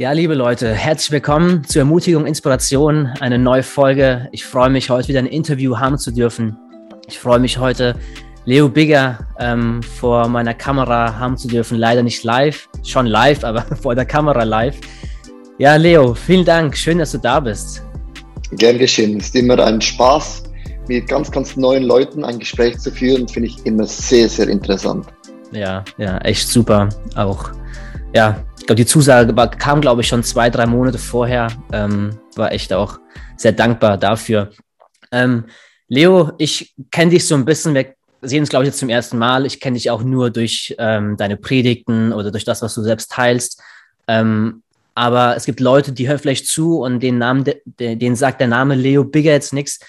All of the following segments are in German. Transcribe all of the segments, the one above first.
Ja, liebe Leute, herzlich willkommen zur Ermutigung, Inspiration, eine neue Folge. Ich freue mich, heute wieder ein Interview haben zu dürfen. Ich freue mich heute, Leo Bigger ähm, vor meiner Kamera haben zu dürfen. Leider nicht live, schon live, aber vor der Kamera live. Ja, Leo, vielen Dank. Schön, dass du da bist. Gern geschehen. Es ist immer ein Spaß, mit ganz, ganz neuen Leuten ein Gespräch zu führen. Finde ich immer sehr, sehr interessant. Ja, ja, echt super. Auch, ja, glaube, die Zusage war, kam, glaube ich, schon zwei, drei Monate vorher. Ähm, war echt auch sehr dankbar dafür. Ähm, Leo, ich kenne dich so ein bisschen, wir sehen uns, glaube ich, jetzt zum ersten Mal. Ich kenne dich auch nur durch ähm, deine Predigten oder durch das, was du selbst teilst. Ähm, aber es gibt Leute, die hören vielleicht zu und den Namen, denen sagt der Name Leo Bigger jetzt nichts.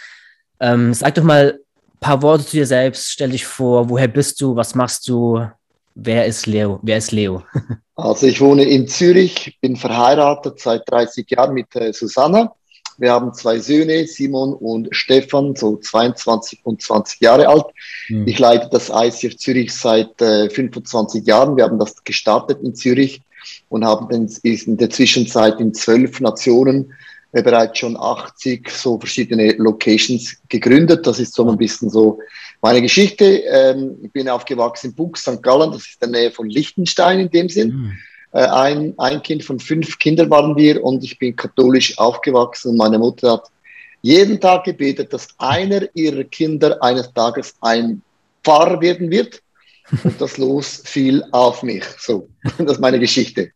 Ähm, sag doch mal ein paar Worte zu dir selbst. Stell dich vor, woher bist du, was machst du, wer ist Leo? Wer ist Leo? also ich wohne in Zürich, bin verheiratet seit 30 Jahren mit äh, Susanna. Wir haben zwei Söhne, Simon und Stefan, so 22 und 20 Jahre alt. Mhm. Ich leite das ICF Zürich seit äh, 25 Jahren. Wir haben das gestartet in Zürich und haben dann in der Zwischenzeit in zwölf Nationen äh, bereits schon 80 so verschiedene Locations gegründet. Das ist so ein bisschen so meine Geschichte. Ähm, ich bin aufgewachsen in Buch, St. Gallen, das ist in der Nähe von Liechtenstein in dem Sinn. Mhm. Äh, ein, ein Kind von fünf Kindern waren wir und ich bin katholisch aufgewachsen und meine Mutter hat jeden Tag gebetet, dass einer ihrer Kinder eines Tages ein Pfarrer werden wird. Und das Los fiel auf mich. So, das ist meine Geschichte.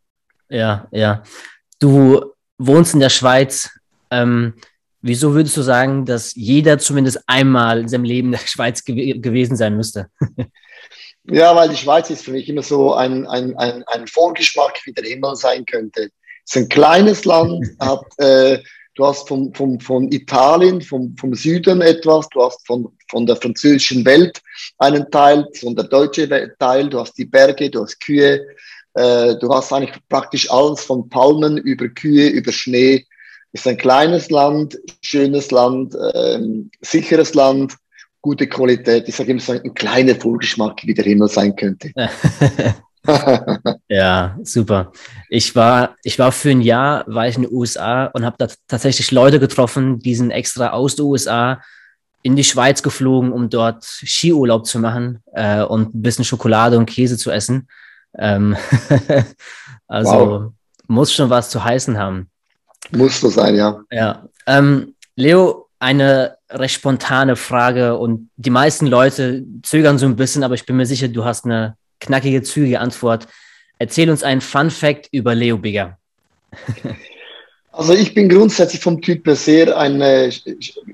Ja, ja. Du wohnst in der Schweiz. Ähm, wieso würdest du sagen, dass jeder zumindest einmal in seinem Leben in der Schweiz gew gewesen sein müsste? ja, weil die Schweiz ist für mich immer so ein, ein, ein, ein Vorgeschmack, wie der Himmel sein könnte. Es ist ein kleines Land, hat, äh, du hast vom, vom, von Italien, vom, vom Süden etwas, du hast von, von der französischen Welt einen Teil, von der deutschen Teil, du hast die Berge, du hast Kühe, äh, du hast eigentlich praktisch alles von Palmen über Kühe, über Schnee. Ist ein kleines Land, schönes Land, ähm, sicheres Land, gute Qualität. Ich sage immer so ein kleiner Vorgeschmack, wie der Himmel sein könnte. ja, super. Ich war, ich war für ein Jahr, war ich in den USA und habe da tatsächlich Leute getroffen, die sind extra aus den USA in die Schweiz geflogen, um dort Skiurlaub zu machen äh, und ein bisschen Schokolade und Käse zu essen. Ähm also wow. muss schon was zu heißen haben. Muss so sein, ja. Ja. Ähm, Leo, eine recht spontane Frage und die meisten Leute zögern so ein bisschen, aber ich bin mir sicher, du hast eine knackige, zügige Antwort. Erzähl uns einen Fun Fact über Leo Bigger. Also ich bin grundsätzlich vom Typ her sehr ein äh,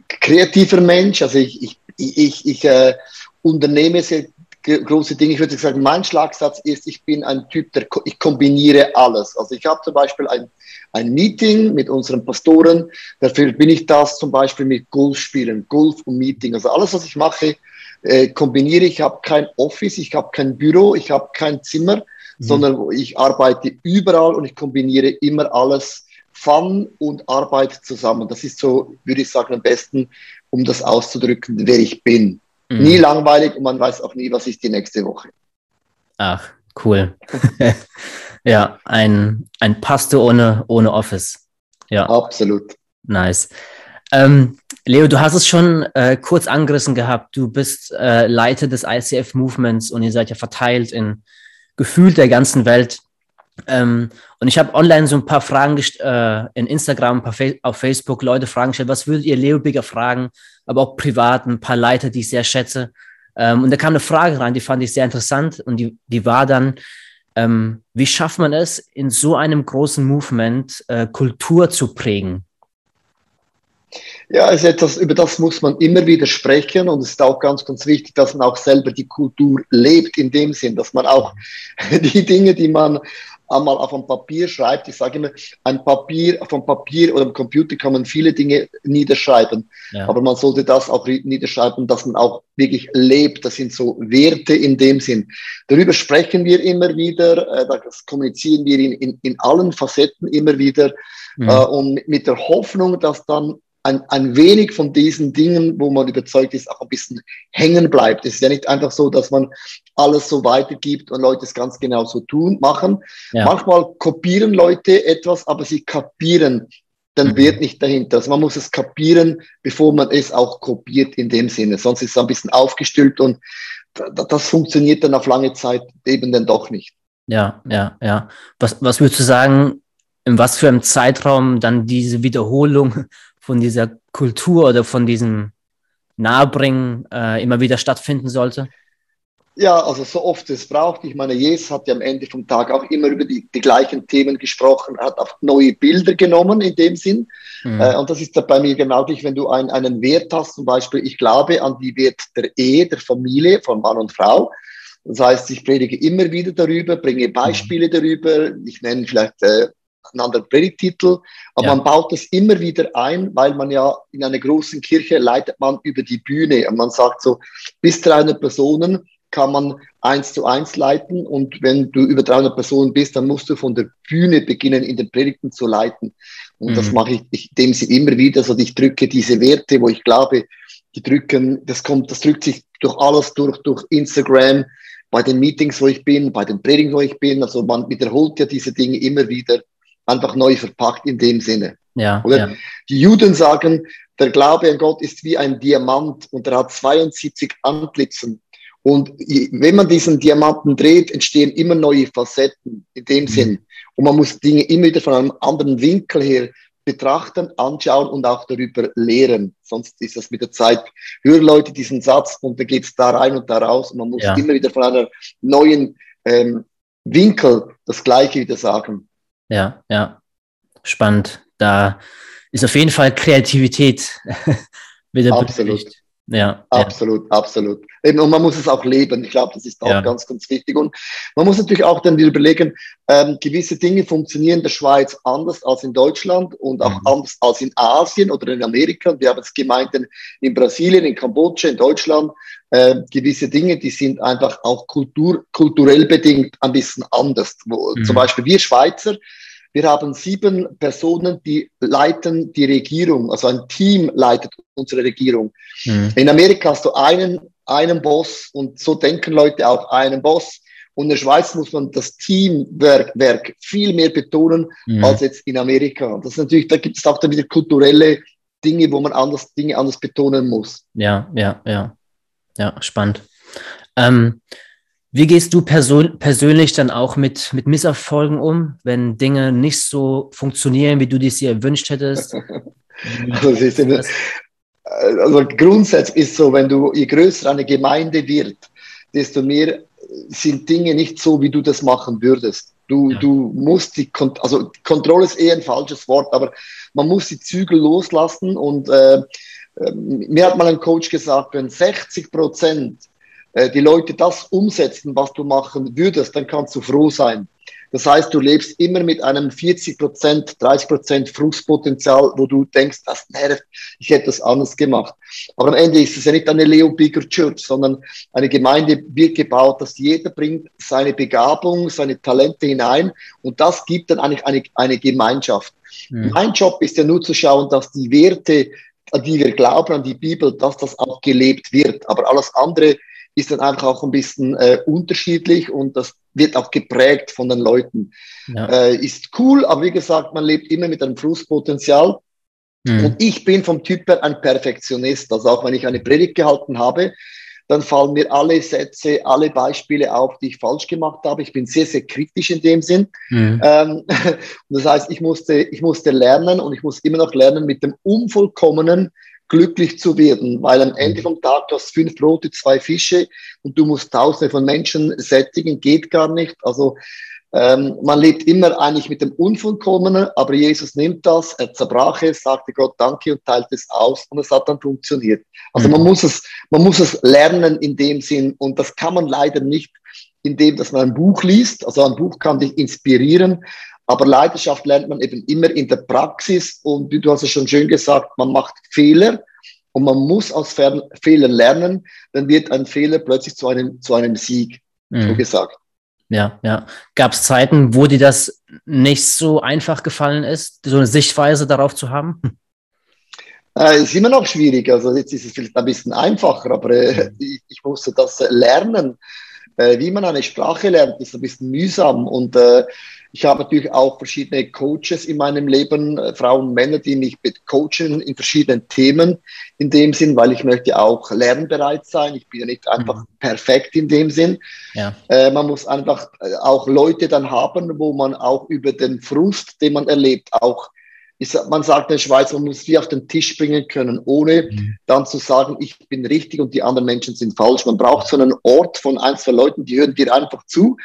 kreativer Mensch. Also ich, ich, ich, ich äh, unternehme sehr große Dinge. Ich würde sagen, mein Schlagsatz ist, ich bin ein Typ, der ich kombiniere alles. Also ich habe zum Beispiel ein, ein Meeting mit unseren Pastoren. Dafür bin ich das zum Beispiel mit Golf spielen, Golf und Meeting. Also alles, was ich mache, äh, kombiniere. Ich habe kein Office, ich habe kein Büro, ich habe kein Zimmer, mhm. sondern ich arbeite überall und ich kombiniere immer alles Fun und Arbeit zusammen. Das ist so, würde ich sagen, am besten, um das auszudrücken, wer ich bin. Mhm. Nie langweilig und man weiß auch nie, was ist die nächste Woche. Ach, cool. ja, ein, ein Paste ohne, ohne Office. Ja. Absolut. Nice. Ähm, Leo, du hast es schon äh, kurz angerissen gehabt. Du bist äh, Leiter des ICF-Movements und ihr seid ja verteilt in gefühlt der ganzen Welt. Ähm, und ich habe online so ein paar Fragen äh, in Instagram, auf Facebook Leute Fragen gestellt, was würdet ihr Leo Bigger fragen, aber auch privat, ein paar Leiter, die ich sehr schätze. Ähm, und da kam eine Frage rein, die fand ich sehr interessant und die, die war dann, ähm, wie schafft man es, in so einem großen Movement äh, Kultur zu prägen? Ja, also etwas, über das muss man immer wieder sprechen und es ist auch ganz, ganz wichtig, dass man auch selber die Kultur lebt in dem Sinn, dass man auch die Dinge, die man einmal auf dem Papier schreibt. Ich sage immer, ein Papier, vom Papier oder am Computer kann man viele Dinge niederschreiben. Ja. Aber man sollte das auch niederschreiben, dass man auch wirklich lebt. Das sind so Werte in dem Sinn. Darüber sprechen wir immer wieder, äh, das kommunizieren wir in, in, in allen Facetten immer wieder. mhm. äh, und mit der Hoffnung, dass dann ein, ein wenig von diesen Dingen, wo man überzeugt ist, auch ein bisschen hängen bleibt. Es ist ja nicht einfach so, dass man alles so weitergibt und Leute es ganz genau so tun, machen. Ja. Manchmal kopieren Leute etwas, aber sie kapieren den mhm. Wert nicht dahinter. Also man muss es kapieren, bevor man es auch kopiert in dem Sinne. Sonst ist es ein bisschen aufgestülpt und das funktioniert dann auf lange Zeit eben dann doch nicht. Ja, ja, ja. Was, was würdest du sagen, in was für einem Zeitraum dann diese Wiederholung von dieser Kultur oder von diesem Nahebringen äh, immer wieder stattfinden sollte? Ja, also so oft es braucht. Ich meine, Jesus hat ja am Ende vom Tag auch immer über die, die gleichen Themen gesprochen, hat auch neue Bilder genommen in dem Sinn. Mhm. Äh, und das ist bei mir genau gleich, wenn du ein, einen Wert hast, zum Beispiel, ich glaube an die Wert der Ehe, der Familie, von Mann und Frau. Das heißt, ich predige immer wieder darüber, bringe Beispiele mhm. darüber. Ich nenne vielleicht äh, einen anderen Predigtitel, aber ja. man baut das immer wieder ein, weil man ja in einer großen Kirche leitet man über die Bühne und man sagt so, bis 300 Personen kann man eins zu eins leiten und wenn du über 300 Personen bist, dann musst du von der Bühne beginnen, in den Predigten zu leiten. Und mhm. das mache ich, ich dem sie immer wieder, so ich drücke diese Werte, wo ich glaube, die drücken, das kommt, das drückt sich durch alles durch, durch Instagram, bei den Meetings, wo ich bin, bei den Predigen, wo ich bin. Also man wiederholt ja diese Dinge immer wieder einfach neu verpackt in dem Sinne. Ja, Oder ja. die Juden sagen, der Glaube an Gott ist wie ein Diamant und er hat 72 Antlitzen. Und wenn man diesen Diamanten dreht, entstehen immer neue Facetten in dem mhm. Sinn. Und man muss Dinge immer wieder von einem anderen Winkel her betrachten, anschauen und auch darüber lehren. Sonst ist das mit der Zeit, hören Leute diesen Satz und dann geht es da rein und da raus. Und man muss ja. immer wieder von einer neuen ähm, Winkel das Gleiche wieder sagen. Ja, ja. Spannend. Da ist auf jeden Fall Kreativität wieder Absolut. Beteiligt. Ja, absolut, ja. absolut. Eben, und man muss es auch leben. Ich glaube, das ist auch ja. ganz, ganz wichtig. Und man muss natürlich auch dann überlegen, ähm, gewisse Dinge funktionieren in der Schweiz anders als in Deutschland und auch mhm. anders als in Asien oder in Amerika. Wir haben es gemeint in Brasilien, in Kambodscha, in Deutschland. Äh, gewisse Dinge, die sind einfach auch kultur, kulturell bedingt ein bisschen anders. Wo, mhm. Zum Beispiel wir Schweizer, wir haben sieben Personen, die leiten die Regierung, also ein Team leitet unsere Regierung. Mhm. In Amerika hast du einen, einen Boss und so denken Leute auch einen Boss. Und in der Schweiz muss man das Teamwerk Werk viel mehr betonen mhm. als jetzt in Amerika. Das ist natürlich, da gibt es auch dann wieder kulturelle Dinge, wo man anders, Dinge anders betonen muss. Ja, ja, ja. Ja, spannend. Ähm, wie gehst du person persönlich dann auch mit, mit Misserfolgen um, wenn Dinge nicht so funktionieren, wie du dies dir erwünscht hättest? also, eine, also grundsätzlich ist so, wenn du, je größer eine Gemeinde wird, desto mehr sind Dinge nicht so, wie du das machen würdest. Du, ja. du musst die, also Kontrolle ist eher ein falsches Wort, aber man muss die Zügel loslassen und äh, äh mir hat mal ein Coach gesagt, wenn 60 Prozent die Leute das umsetzen, was du machen würdest, dann kannst du froh sein. Das heißt, du lebst immer mit einem 40 Prozent, 30 Prozent Frustpotenzial, wo du denkst, das nervt, ich hätte das anders gemacht. Aber am Ende ist es ja nicht eine Leo Bigger Church, sondern eine Gemeinde wird gebaut, dass jeder bringt seine Begabung, seine Talente hinein und das gibt dann eigentlich eine, eine Gemeinschaft. Mhm. Mein Job ist ja nur zu schauen, dass die Werte, an die wir glauben, an die Bibel, dass das auch gelebt wird. Aber alles andere ist dann einfach auch ein bisschen äh, unterschiedlich und das wird auch geprägt von den Leuten. Ja. Äh, ist cool, aber wie gesagt, man lebt immer mit einem Flusspotenzial. Mhm. Und ich bin vom Typ her ein Perfektionist. Also auch wenn ich eine Predigt gehalten habe, dann fallen mir alle Sätze, alle Beispiele auf, die ich falsch gemacht habe. Ich bin sehr, sehr kritisch in dem Sinn. Mhm. Ähm, das heißt, ich musste, ich musste lernen und ich muss immer noch lernen, mit dem Unvollkommenen glücklich zu werden, weil am Ende mhm. vom Tag du hast fünf Brote, zwei Fische und du musst tausende von Menschen sättigen, geht gar nicht. Also ähm, man lebt immer eigentlich mit dem Unvollkommenen, aber Jesus nimmt das, er zerbrach es, sagte Gott Danke und teilt es aus und es hat dann funktioniert. Also mhm. man muss es, man muss es lernen in dem Sinn und das kann man leider nicht, indem dass man ein Buch liest. Also ein Buch kann dich inspirieren, aber Leidenschaft lernt man eben immer in der Praxis und wie du hast es schon schön gesagt, man macht Fehler und man muss aus Fehlern lernen, dann wird ein Fehler plötzlich zu einem, zu einem Sieg, mhm. so gesagt. ja, ja. Gab es Zeiten, wo dir das nicht so einfach gefallen ist, so eine Sichtweise darauf zu haben? Äh, ist immer noch schwierig. Also jetzt ist es vielleicht ein bisschen einfacher, aber äh, ich, ich, musste das lernen. Äh, wie man eine Sprache lernt, ist ein bisschen mühsam. Und äh, ich habe natürlich auch verschiedene Coaches in meinem Leben, äh, Frauen und Männer, die mich coachen in verschiedenen Themen in dem Sinn, weil ich möchte auch lernbereit sein. Ich bin ja nicht einfach mhm. perfekt in dem Sinn. Ja. Äh, man muss einfach äh, auch Leute dann haben, wo man auch über den Frust, den man erlebt, auch ist, man sagt in der Schweiz, man muss wie auf den Tisch bringen können, ohne mhm. dann zu sagen, ich bin richtig und die anderen Menschen sind falsch. Man braucht so einen Ort von ein, zwei Leuten, die hören dir einfach zu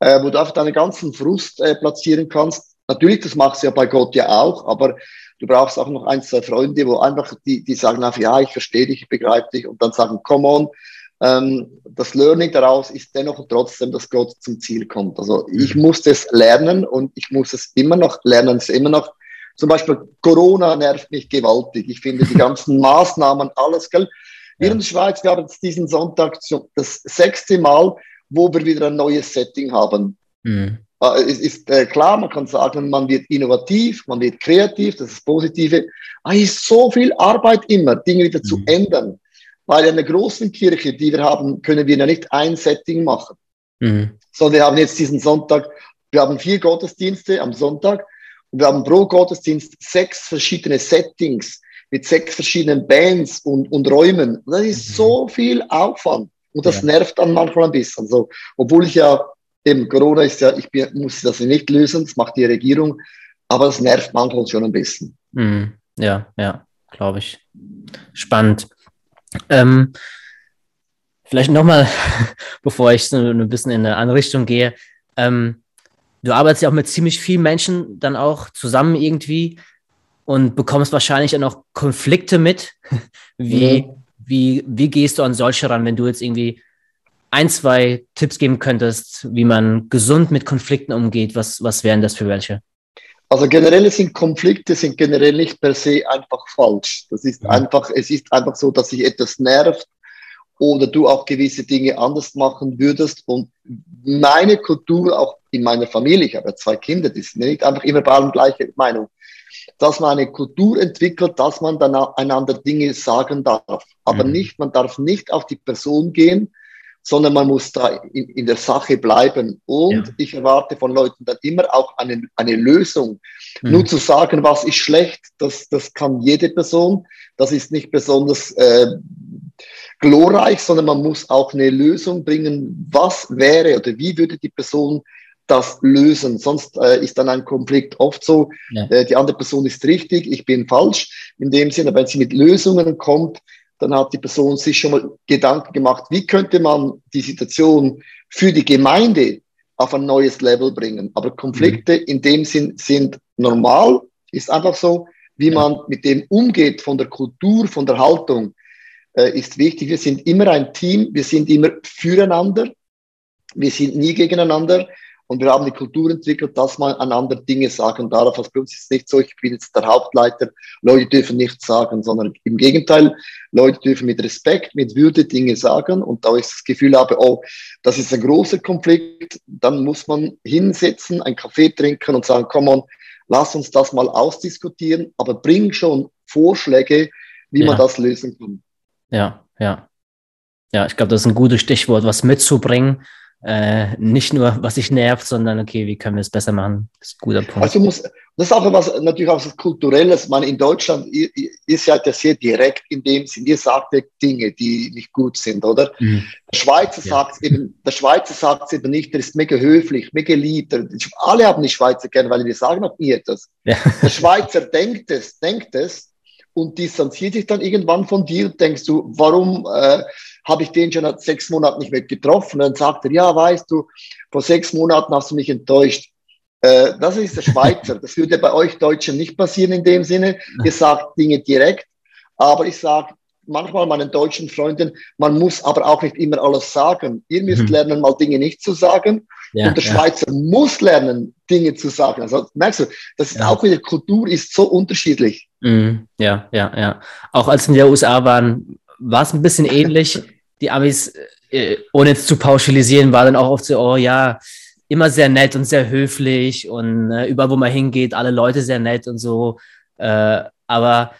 äh, wo du einfach deinen ganzen Frust äh, platzieren kannst. Natürlich, das machst du ja bei Gott ja auch, aber du brauchst auch noch ein, zwei Freunde, wo einfach die, die sagen einfach, ja, ich verstehe dich, ich begreife dich und dann sagen, come on. Ähm, das Learning daraus ist dennoch trotzdem, dass Gott zum Ziel kommt. Also ich mhm. muss das lernen und ich muss es immer noch lernen, es immer noch zum Beispiel Corona nervt mich gewaltig. Ich finde die ganzen Maßnahmen, alles, gell? Wir ja. in der Schweiz, wir haben jetzt diesen Sonntag das sechste Mal wo wir wieder ein neues Setting haben. Mhm. Äh, es ist äh, klar, man kann sagen, man wird innovativ, man wird kreativ, das ist das Positive. Aber es ist so viel Arbeit immer, Dinge wieder mhm. zu ändern. Weil in einer großen Kirche, die wir haben, können wir ja nicht ein Setting machen. Mhm. Sondern wir haben jetzt diesen Sonntag, wir haben vier Gottesdienste am Sonntag und wir haben pro Gottesdienst sechs verschiedene Settings mit sechs verschiedenen Bands und, und Räumen. Und das ist mhm. so viel Aufwand. Und das ja. nervt dann manchmal ein bisschen. So, obwohl ich ja, eben Corona ist ja, ich muss das nicht lösen, das macht die Regierung, aber das nervt manchmal schon ein bisschen. Mhm. Ja, ja, glaube ich. Spannend. Ähm, vielleicht nochmal, bevor ich so ein bisschen in eine andere Richtung gehe. Ähm, du arbeitest ja auch mit ziemlich vielen Menschen dann auch zusammen irgendwie und bekommst wahrscheinlich dann auch Konflikte mit. Wie, mhm. Wie, wie gehst du an solche ran, wenn du jetzt irgendwie ein, zwei Tipps geben könntest, wie man gesund mit Konflikten umgeht? Was, was wären das für welche? Also generell sind Konflikte sind generell nicht per se einfach falsch. Das ist ja. einfach, es ist einfach so, dass sich etwas nervt oder du auch gewisse Dinge anders machen würdest. Und meine Kultur, auch in meiner Familie, ich habe ja zwei Kinder, die sind nicht einfach immer bei allem gleiche Meinung dass man eine Kultur entwickelt, dass man dann einander Dinge sagen darf. Aber mhm. nicht, man darf nicht auf die Person gehen, sondern man muss da in, in der Sache bleiben. Und ja. ich erwarte von Leuten dann immer auch eine, eine Lösung. Mhm. Nur zu sagen, was ist schlecht, das, das kann jede Person. Das ist nicht besonders äh, glorreich, sondern man muss auch eine Lösung bringen. Was wäre oder wie würde die Person das lösen. Sonst äh, ist dann ein Konflikt oft so, ja. äh, die andere Person ist richtig, ich bin falsch. In dem Sinne, wenn sie mit Lösungen kommt, dann hat die Person sich schon mal Gedanken gemacht, wie könnte man die Situation für die Gemeinde auf ein neues Level bringen. Aber Konflikte mhm. in dem Sinn sind normal, ist einfach so, wie ja. man mit dem umgeht, von der Kultur, von der Haltung, äh, ist wichtig. Wir sind immer ein Team, wir sind immer füreinander, wir sind nie gegeneinander. Und wir haben die Kultur entwickelt, dass man einander Dinge sagen darf. Also bei uns ist es nicht so, ich bin jetzt der Hauptleiter, Leute dürfen nichts sagen, sondern im Gegenteil, Leute dürfen mit Respekt, mit Würde Dinge sagen. Und da ich das Gefühl habe, oh, das ist ein großer Konflikt, dann muss man hinsetzen, einen Kaffee trinken und sagen, komm on, lass uns das mal ausdiskutieren, aber bring schon Vorschläge, wie ja. man das lösen kann. Ja, ja. Ja, ich glaube, das ist ein gutes Stichwort, was mitzubringen äh, nicht nur, was sich nervt, sondern okay, wie können wir es besser machen? Das ist ein guter Punkt. Also muss, das ist auch was, natürlich auch was Kulturelles. Man in Deutschland, seid ja sehr direkt in dem Sinn, ihr sagt Dinge, die nicht gut sind, oder? Mhm. Der Schweizer ja. sagt eben, der Schweizer sagt eben nicht, der ist mega höflich, mega lieb. Alle haben die Schweizer gern, weil wir sagen auch nie etwas. Ja. Der Schweizer denkt es, denkt es und distanziert sich dann irgendwann von dir denkst du, warum, äh, habe ich den schon seit sechs Monaten nicht mehr getroffen. Und dann sagt er, ja, weißt du, vor sechs Monaten hast du mich enttäuscht. Äh, das ist der Schweizer. Das würde bei euch Deutschen nicht passieren in dem Sinne. Ihr sagt Dinge direkt. Aber ich sage manchmal meinen deutschen Freunden, man muss aber auch nicht immer alles sagen. Ihr müsst mhm. lernen, mal Dinge nicht zu sagen. Ja, und der ja. Schweizer muss lernen, Dinge zu sagen. Also merkst du, das ist ja. auch wieder Kultur ist so unterschiedlich. Mhm. Ja, ja, ja. Auch als wir in der USA waren, war es ein bisschen ähnlich die Amis, äh, ohne jetzt zu pauschalisieren, war dann auch oft so, oh ja, immer sehr nett und sehr höflich und äh, überall, wo man hingeht, alle Leute sehr nett und so. Äh, aber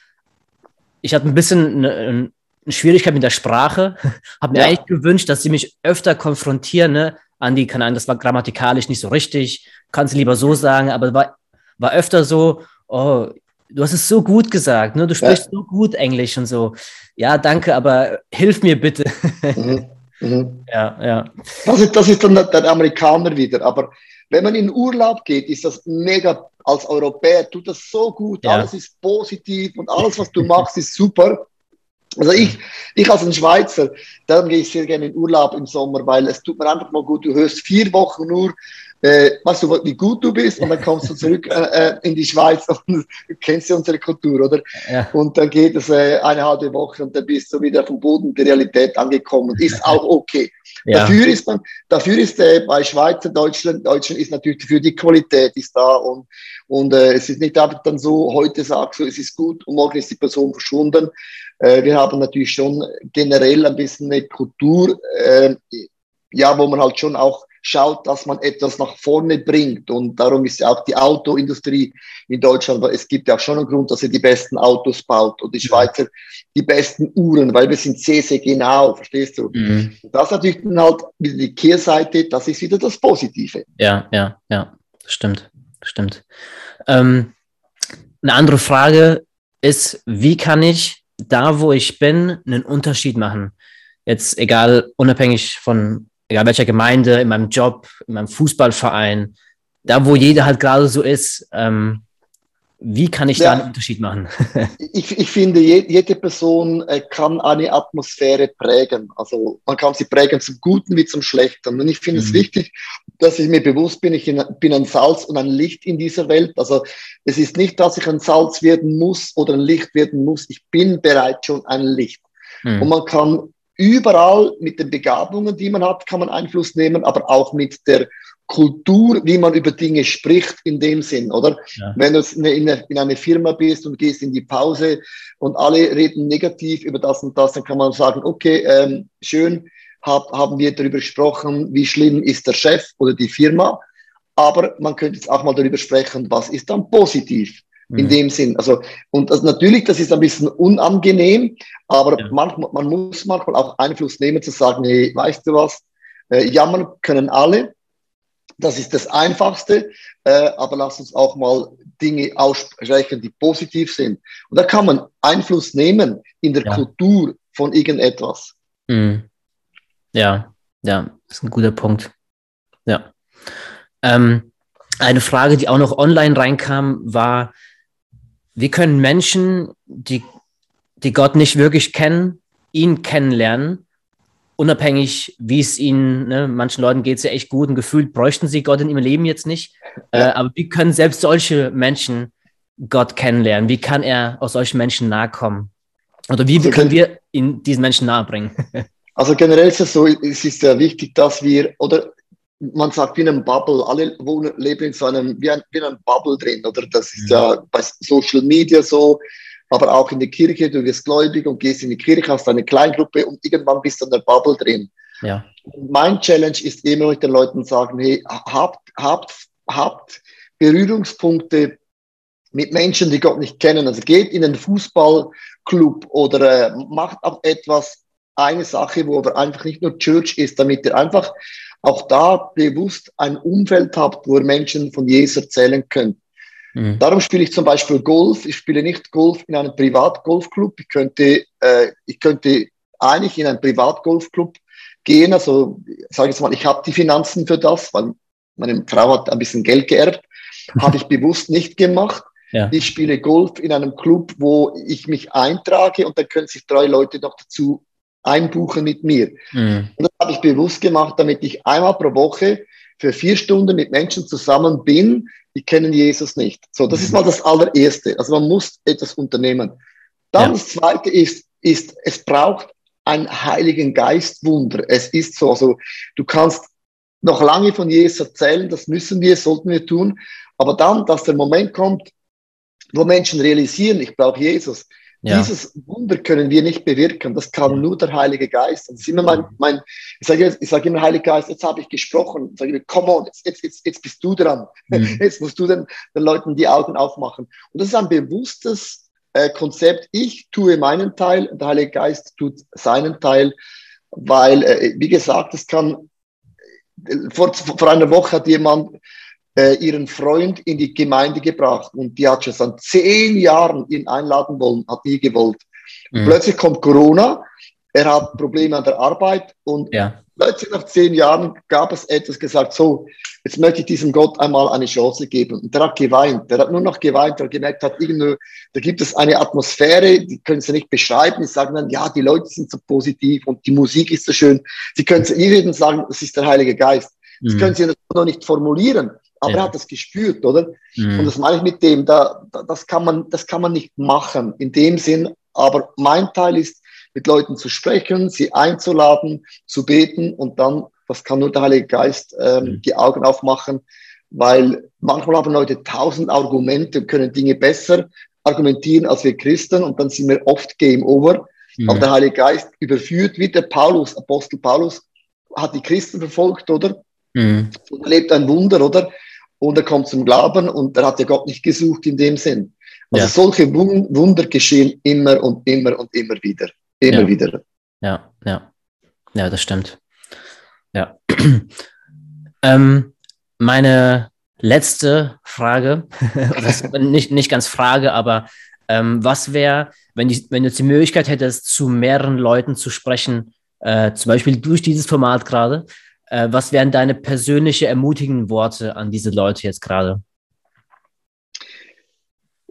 ich hatte ein bisschen eine, eine, Schwierigkeit mit der Sprache. habe mir ja. eigentlich gewünscht, dass sie mich öfter konfrontieren. Ne? Andi, keine Ahnung, das war grammatikalisch nicht so richtig. Kannst du lieber so sagen, aber war, war öfter so, oh, du hast es so gut gesagt, ne? du sprichst ja. so gut Englisch und so. Ja, danke, aber hilf mir bitte. Mhm. Mhm. Ja, ja. Das ist, das ist dann der Amerikaner wieder. Aber wenn man in Urlaub geht, ist das mega, als Europäer tut das so gut, ja. alles ist positiv und alles, was du machst, ist super. Also ich, ich als ein Schweizer, darum gehe ich sehr gerne in Urlaub im Sommer, weil es tut mir einfach mal gut, du hörst vier Wochen nur äh, weißt du, wie gut du bist und dann kommst du zurück äh, äh in die Schweiz und kennst ja unsere Kultur, oder? Ja. Und dann geht es äh, eine halbe Woche und dann bist du wieder vom Boden der Realität angekommen. Ist auch okay. Ja. Dafür ist man, dafür ist äh, bei Schweizer Deutschland, Deutschland ist natürlich für die Qualität ist da und und äh, es ist nicht einfach dann so, heute sagst du, es ist gut und morgen ist die Person verschwunden. Äh, wir haben natürlich schon generell ein bisschen eine Kultur, äh, ja, wo man halt schon auch schaut, dass man etwas nach vorne bringt. Und darum ist ja auch die Autoindustrie in Deutschland, weil es gibt ja auch schon einen Grund, dass sie die besten Autos baut und die Schweizer die besten Uhren, weil wir sind sehr, sehr genau, verstehst du? Mhm. Das natürlich dann halt wieder die Kehrseite, das ist wieder das Positive. Ja, ja, ja, das stimmt, stimmt. Ähm, eine andere Frage ist, wie kann ich da, wo ich bin, einen Unterschied machen? Jetzt egal, unabhängig von egal welcher Gemeinde, in meinem Job, in meinem Fußballverein, da wo jeder halt gerade so ist, ähm, wie kann ich ja, da einen Unterschied machen? ich, ich finde, jede Person äh, kann eine Atmosphäre prägen. Also man kann sie prägen zum Guten wie zum Schlechten. Und ich finde mhm. es wichtig, dass ich mir bewusst bin, ich bin ein Salz und ein Licht in dieser Welt. Also es ist nicht, dass ich ein Salz werden muss oder ein Licht werden muss. Ich bin bereits schon ein Licht. Mhm. Und man kann überall mit den Begabungen, die man hat, kann man Einfluss nehmen, aber auch mit der Kultur, wie man über Dinge spricht, in dem Sinn, oder? Ja. Wenn du in eine, in eine Firma bist und gehst in die Pause und alle reden negativ über das und das, dann kann man sagen, okay, ähm, schön, hab, haben wir darüber gesprochen, wie schlimm ist der Chef oder die Firma, aber man könnte jetzt auch mal darüber sprechen, was ist dann positiv in mhm. dem Sinn. Also, und das, natürlich, das ist ein bisschen unangenehm, aber ja. manchmal, man muss manchmal auch Einfluss nehmen zu sagen, hey, weißt du was, äh, jammern können alle. Das ist das Einfachste, äh, aber lass uns auch mal Dinge aussprechen, die positiv sind. Und da kann man Einfluss nehmen in der ja. Kultur von irgendetwas. Mhm. Ja, ja, das ist ein guter Punkt. Ja. Ähm, eine Frage, die auch noch online reinkam, war, wie können Menschen, die, die Gott nicht wirklich kennen, ihn kennenlernen, unabhängig, wie es ihnen, ne, manchen Leuten geht es ja echt gut und gefühlt bräuchten sie Gott in ihrem Leben jetzt nicht. Äh, aber wie können selbst solche Menschen Gott kennenlernen? Wie kann er aus solchen Menschen nahe kommen? Oder wie, also, können wir ihn diesen Menschen nahe bringen? Also generell ist es so, es ist ja wichtig, dass wir, oder man sagt wie in einem Bubble, alle wohnen, leben in so einem, wie, ein, wie in einem Bubble drin, oder? Das ist ja. ja bei Social Media so, aber auch in der Kirche, du wirst gläubig und gehst in die Kirche, hast eine Kleingruppe und irgendwann bist du in der Bubble drin. Ja. mein Challenge ist immer mit den Leuten sagen, hey, habt, habt, habt Berührungspunkte mit Menschen, die Gott nicht kennen. Also geht in einen Fußballclub oder äh, macht auch etwas, eine Sache, wo aber einfach nicht nur Church ist, damit ihr einfach auch da bewusst ein Umfeld habt, wo ihr Menschen von Jesus erzählen könnt. Mhm. Darum spiele ich zum Beispiel Golf. Ich spiele nicht Golf in einem Privatgolfclub. Ich könnte, äh, ich könnte eigentlich in einen Privatgolfclub gehen. Also sage ich mal, ich habe die Finanzen für das, weil meine Frau hat ein bisschen Geld geerbt. Habe ich bewusst nicht gemacht. Ja. Ich spiele Golf in einem Club, wo ich mich eintrage und dann können sich drei Leute noch dazu einbuchen mit mir. Mhm. Und das habe ich bewusst gemacht, damit ich einmal pro Woche für vier Stunden mit Menschen zusammen bin, die kennen Jesus nicht. So, das mhm. ist mal das allererste. Also man muss etwas unternehmen. Dann ja. das zweite ist, ist, es braucht ein Heiligen Geistwunder. Es ist so, also du kannst noch lange von Jesus erzählen, das müssen wir, sollten wir tun. Aber dann, dass der Moment kommt, wo Menschen realisieren, ich brauche Jesus, Ja. Dieses Wunder können wir nicht bewirken. Das kann nur der Heilige Geist. das ist immer mein, mein ich sage ich sag immer, Heilige Geist, jetzt habe ich gesprochen. Ich sage come on, jetzt, jetzt, jetzt, jetzt bist du dran. Mhm. Jetzt musst du den, den Leuten die Augen aufmachen. Und das ist ein bewusstes äh, Konzept. Ich tue meinen Teil und der Heilige Geist tut seinen Teil, weil, äh, wie gesagt, es kann, vor, vor einer Woche hat jemand äh, ihren Freund in die Gemeinde gebracht und die hat schon seit zehn Jahren ihn einladen wollen, hat nie gewollt. Mhm. Plötzlich kommt Corona, er hat Probleme an der Arbeit und ja. plötzlich nach zehn Jahren gab es etwas gesagt, so, jetzt möchte ich diesem Gott einmal eine Chance geben. Und der hat geweint, der hat nur noch geweint, weil er gemerkt hat, irgendwo, da gibt es eine Atmosphäre, die können sie nicht beschreiben. Sie sagen dann, ja, die Leute sind so positiv und die Musik ist so schön. Sie können es jedem sagen, es ist der Heilige Geist. Das mhm. können sie noch nicht formulieren aber ja. er hat das gespürt, oder? Mhm. Und das meine ich mit dem, da, da, das, kann man, das kann man nicht machen in dem Sinn. Aber mein Teil ist, mit Leuten zu sprechen, sie einzuladen, zu beten und dann, das kann nur der Heilige Geist, ähm, mhm. die Augen aufmachen, weil manchmal haben Leute tausend Argumente und können Dinge besser argumentieren als wir Christen und dann sind wir oft Game Over. Mhm. Aber der Heilige Geist überführt, wie der Paulus, Apostel Paulus, hat die Christen verfolgt, oder? Mhm. Und erlebt ein Wunder, oder? Und er kommt zum Glauben und er hat ja Gott nicht gesucht in dem Sinn. Also ja. solche Wunder geschehen immer und immer und immer wieder. Immer ja. wieder. Ja, ja. Ja, das stimmt. Ja. ähm, meine letzte Frage, nicht, nicht ganz Frage, aber ähm, was wäre, wenn, wenn du jetzt die Möglichkeit hättest, zu mehreren Leuten zu sprechen, äh, zum Beispiel durch dieses Format gerade, äh, was wären deine persönliche ermutigenden Worte an diese Leute jetzt gerade?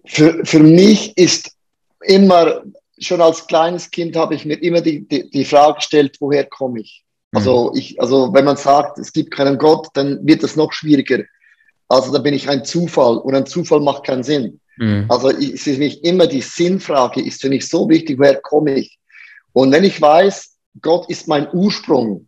Für, für mich ist immer, schon als kleines Kind habe ich mir immer die, die, die Frage gestellt, woher komme ich? Also, mhm. ich, also wenn man sagt, es gibt keinen Gott, dann wird es noch schwieriger. Also da bin ich ein Zufall und ein Zufall macht keinen Sinn. Mhm. Also ich, es ist mich immer die Sinnfrage, ist für mich so wichtig, woher komme ich? Und wenn ich weiß, Gott ist mein Ursprung,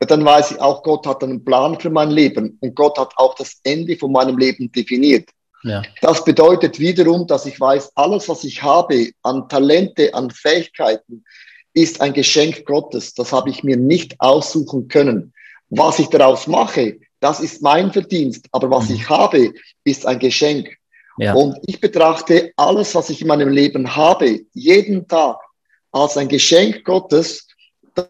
dann weiß ich auch, Gott hat einen Plan für mein Leben und Gott hat auch das Ende von meinem Leben definiert. Ja. Das bedeutet wiederum, dass ich weiß, alles, was ich habe an Talente, an Fähigkeiten, ist ein Geschenk Gottes. Das habe ich mir nicht aussuchen können. Was ich daraus mache, das ist mein Verdienst. Aber was mhm. ich habe, ist ein Geschenk. Ja. Und ich betrachte alles, was ich in meinem Leben habe, jeden Tag als ein Geschenk Gottes,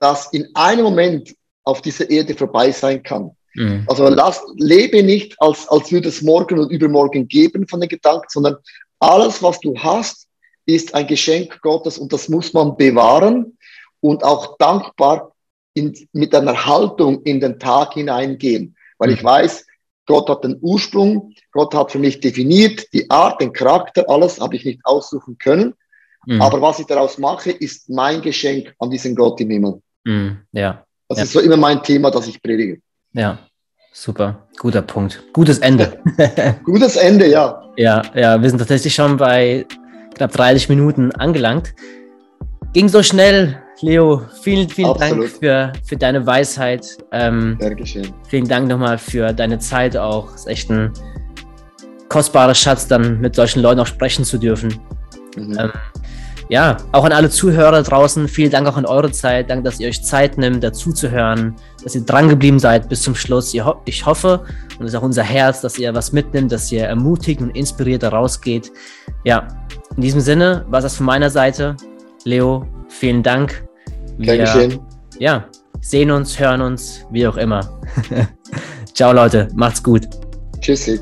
das in einem Moment auf dieser Erde vorbei sein kann. Mhm. Also lass, lebe nicht, als, als würde es morgen und übermorgen geben von den Gedanken, sondern alles, was du hast, ist ein Geschenk Gottes und das muss man bewahren und auch dankbar in, mit einer Haltung in den Tag hineingehen. Weil mhm. ich weiß, Gott hat den Ursprung, Gott hat für mich definiert, die Art, den Charakter, alles habe ich nicht aussuchen können. Mhm. Aber was ich daraus mache, ist mein Geschenk an diesen Gott im Himmel. Mhm. Ja, das ja. ist so immer mein Thema, das ich predige. Ja, super. Guter Punkt. Gutes Ende. Gutes Ende, ja. Ja, ja, wir sind tatsächlich schon bei knapp 30 Minuten angelangt. Ging so schnell, Leo. Vielen, vielen Absolut. Dank für, für deine Weisheit. Ähm, Dankeschön. Vielen Dank nochmal für deine Zeit auch. Es ist echt ein kostbarer Schatz, dann mit solchen Leuten auch sprechen zu dürfen. Mhm. Ähm, ja, auch an alle Zuhörer draußen, vielen Dank auch an eure Zeit. Danke, dass ihr euch Zeit nimmt, dazu zu hören, dass ihr dran geblieben seid bis zum Schluss. Ich hoffe, und das ist auch unser Herz, dass ihr was mitnimmt, dass ihr ermutigt und inspiriert rausgeht. Ja, in diesem Sinne war das von meiner Seite. Leo, vielen Dank. Wir, geschehen. Ja, sehen uns, hören uns, wie auch immer. Ciao Leute, macht's gut. Tschüssi.